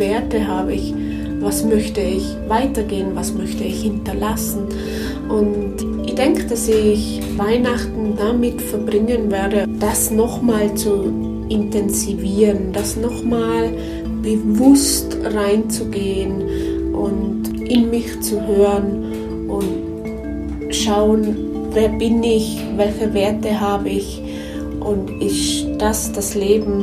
Werte habe ich, was möchte ich weitergehen, was möchte ich hinterlassen. Und ich denke, dass ich Weihnachten damit verbringen werde, das nochmal zu intensivieren, das nochmal bewusst reinzugehen und in mich zu hören und schauen, wer bin ich, welche Werte habe ich und ist das das Leben,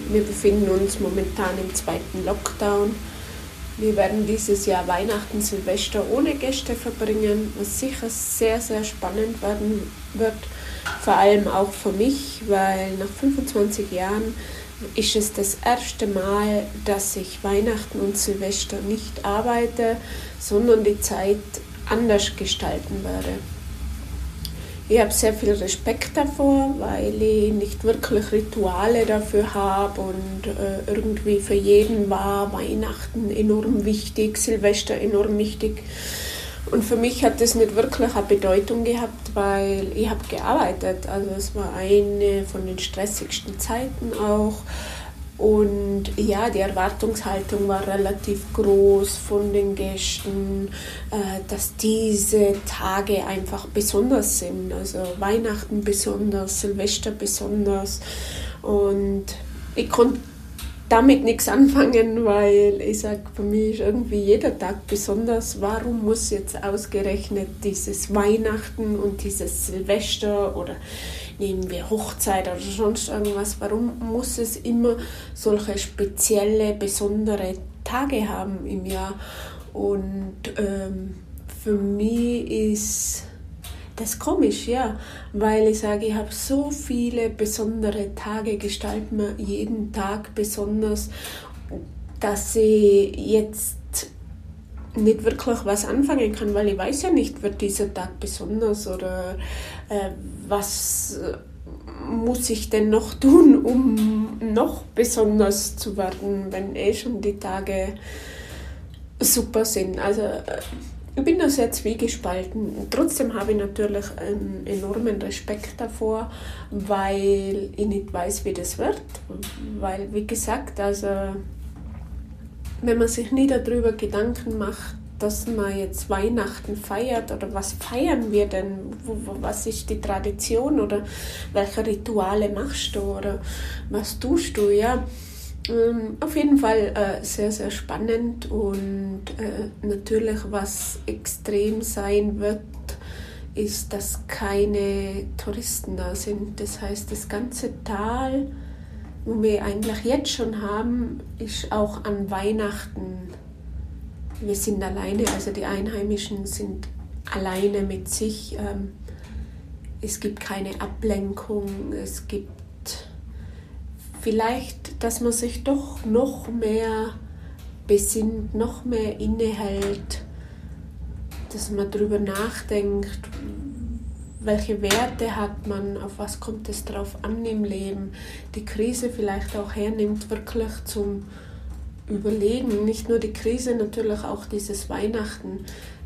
Wir befinden uns momentan im zweiten Lockdown. Wir werden dieses Jahr Weihnachten, Silvester ohne Gäste verbringen, was sicher sehr, sehr spannend werden wird. Vor allem auch für mich, weil nach 25 Jahren ist es das erste Mal, dass ich Weihnachten und Silvester nicht arbeite, sondern die Zeit anders gestalten werde. Ich habe sehr viel Respekt davor, weil ich nicht wirklich Rituale dafür habe und äh, irgendwie für jeden war Weihnachten enorm wichtig, Silvester enorm wichtig. Und für mich hat das nicht wirklich eine Bedeutung gehabt, weil ich habe gearbeitet. Also es war eine von den stressigsten Zeiten auch. Und ja, die Erwartungshaltung war relativ groß von den Gästen, äh, dass diese Tage einfach besonders sind. Also Weihnachten besonders, Silvester besonders. Und ich konnte damit nichts anfangen, weil ich sage, für mich ist irgendwie jeder Tag besonders. Warum muss jetzt ausgerechnet dieses Weihnachten und dieses Silvester oder nehmen wir Hochzeit oder sonst irgendwas, warum muss es immer solche spezielle, besondere Tage haben im Jahr? Und ähm, für mich ist das komisch, ja, weil ich sage, ich habe so viele besondere Tage, gestalten mir jeden Tag besonders, dass ich jetzt nicht wirklich was anfangen kann, weil ich weiß ja nicht, wird dieser Tag besonders oder äh, was muss ich denn noch tun, um noch besonders zu werden, wenn eh schon die Tage super sind. Also äh, ich bin da sehr zwiegespalten. Trotzdem habe ich natürlich einen enormen Respekt davor, weil ich nicht weiß, wie das wird. Weil, wie gesagt, also wenn man sich nie darüber Gedanken macht, dass man jetzt Weihnachten feiert oder was feiern wir denn? Was ist die Tradition oder welche Rituale machst du oder was tust du? Ja, ähm, auf jeden Fall äh, sehr, sehr spannend und äh, natürlich, was extrem sein wird, ist, dass keine Touristen da sind. Das heißt, das ganze Tal, wo wir eigentlich jetzt schon haben, ist auch an Weihnachten wir sind alleine, also die Einheimischen sind alleine mit sich. Ähm, es gibt keine Ablenkung, es gibt vielleicht, dass man sich doch noch mehr besinnt, noch mehr innehält, dass man darüber nachdenkt, welche Werte hat man, auf was kommt es drauf an im Leben, die Krise vielleicht auch hernimmt, wirklich zum überlegen, nicht nur die Krise, natürlich auch dieses Weihnachten,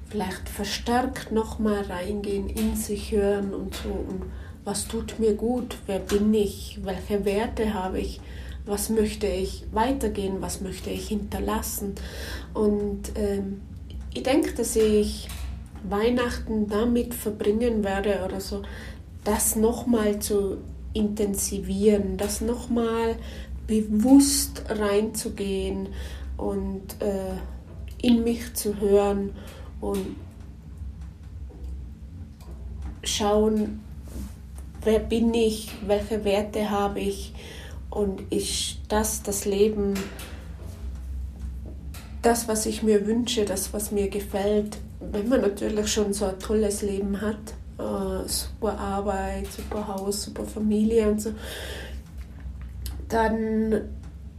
vielleicht verstärkt nochmal reingehen, in sich hören und so. Und was tut mir gut? Wer bin ich? Welche Werte habe ich? Was möchte ich weitergehen? Was möchte ich hinterlassen? Und ähm, ich denke, dass ich Weihnachten damit verbringen werde oder so, das nochmal zu intensivieren, das nochmal bewusst reinzugehen und äh, in mich zu hören und schauen, wer bin ich, welche Werte habe ich und ist das das Leben, das, was ich mir wünsche, das, was mir gefällt, wenn man natürlich schon so ein tolles Leben hat, äh, super Arbeit, super Haus, super Familie und so, dann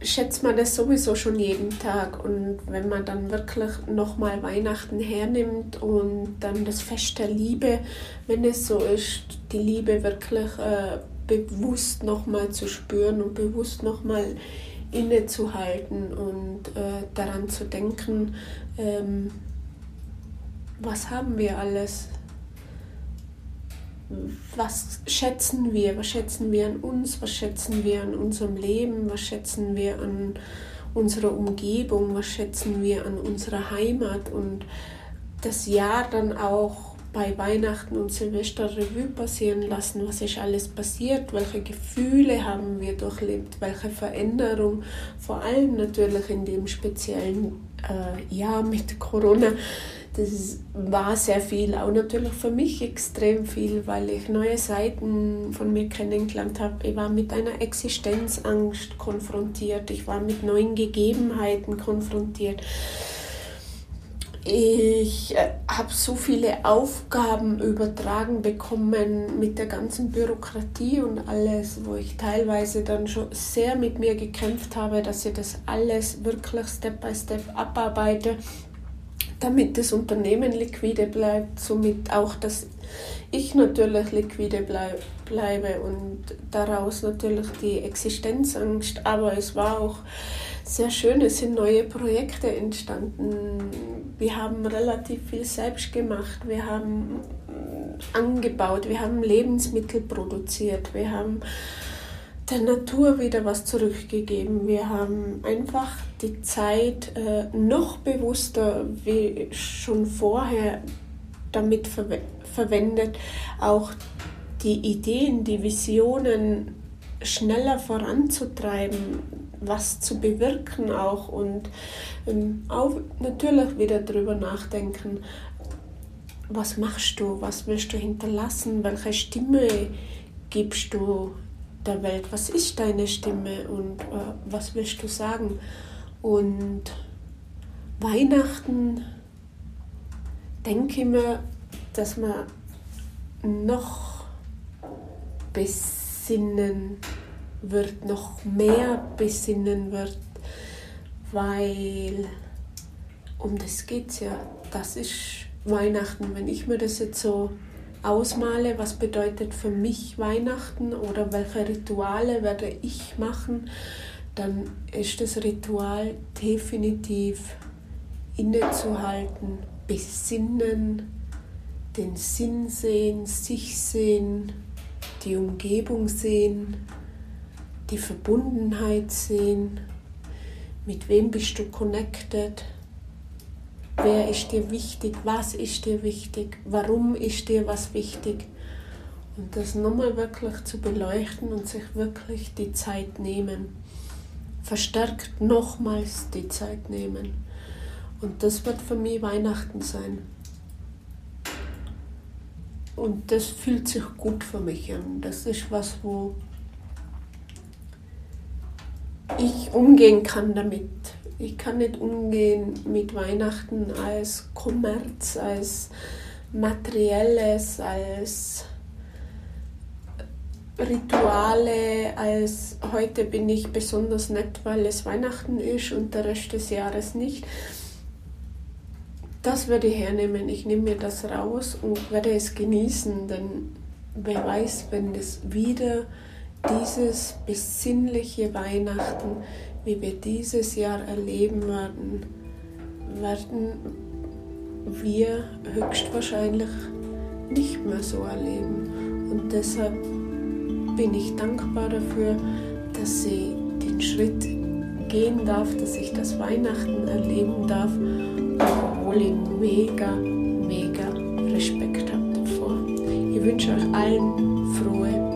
schätzt man das sowieso schon jeden Tag. Und wenn man dann wirklich nochmal Weihnachten hernimmt und dann das Fest der Liebe, wenn es so ist, die Liebe wirklich äh, bewusst nochmal zu spüren und bewusst nochmal innezuhalten und äh, daran zu denken, ähm, was haben wir alles? Was schätzen wir? Was schätzen wir an uns? Was schätzen wir an unserem Leben? Was schätzen wir an unserer Umgebung? Was schätzen wir an unserer Heimat? Und das Jahr dann auch bei Weihnachten und Silvester Revue passieren lassen, was ist alles passiert, welche Gefühle haben wir durchlebt, welche Veränderung, vor allem natürlich in dem speziellen äh, Jahr mit Corona. Das war sehr viel, auch natürlich für mich extrem viel, weil ich neue Seiten von mir kennengelernt habe. Ich war mit einer Existenzangst konfrontiert, ich war mit neuen Gegebenheiten konfrontiert. Ich äh, habe so viele Aufgaben übertragen bekommen mit der ganzen Bürokratie und alles, wo ich teilweise dann schon sehr mit mir gekämpft habe, dass ich das alles wirklich Step by Step abarbeite, damit das Unternehmen liquide bleibt, somit auch, dass ich natürlich liquide bleib, bleibe und daraus natürlich die Existenzangst, aber es war auch sehr schön, es sind neue Projekte entstanden. Wir haben relativ viel selbst gemacht. Wir haben angebaut, wir haben Lebensmittel produziert, wir haben der Natur wieder was zurückgegeben. Wir haben einfach die Zeit äh, noch bewusster wie schon vorher damit ver verwendet, auch die Ideen, die Visionen schneller voranzutreiben, was zu bewirken auch und ähm, auch natürlich wieder darüber nachdenken, was machst du, was willst du hinterlassen, welche Stimme gibst du der Welt, was ist deine Stimme und äh, was willst du sagen. Und Weihnachten denke ich mir, dass man noch besinnen wird, noch mehr besinnen wird, weil um das geht es ja. Das ist Weihnachten. Wenn ich mir das jetzt so ausmale, was bedeutet für mich Weihnachten oder welche Rituale werde ich machen, dann ist das Ritual definitiv innezuhalten, besinnen, den Sinn sehen, sich sehen, die Umgebung sehen, die Verbundenheit sehen, mit wem bist du connected, wer ist dir wichtig, was ist dir wichtig, warum ist dir was wichtig. Und das nochmal wirklich zu beleuchten und sich wirklich die Zeit nehmen. Verstärkt nochmals die Zeit nehmen. Und das wird für mich Weihnachten sein. Und das fühlt sich gut für mich an. Das ist was, wo ich umgehen kann damit. Ich kann nicht umgehen mit Weihnachten als Kommerz, als materielles, als Rituale, als heute bin ich besonders nett, weil es Weihnachten ist und der Rest des Jahres nicht. Das werde ich hernehmen. Ich nehme mir das raus und werde es genießen, denn wer weiß, wenn es wieder dieses besinnliche Weihnachten, wie wir dieses Jahr erleben werden, werden wir höchstwahrscheinlich nicht mehr so erleben. Und deshalb bin ich dankbar dafür, dass sie den Schritt gehen darf, dass ich das Weihnachten erleben darf, obwohl ich mega, mega Respekt habe davor. Ich wünsche euch allen frohe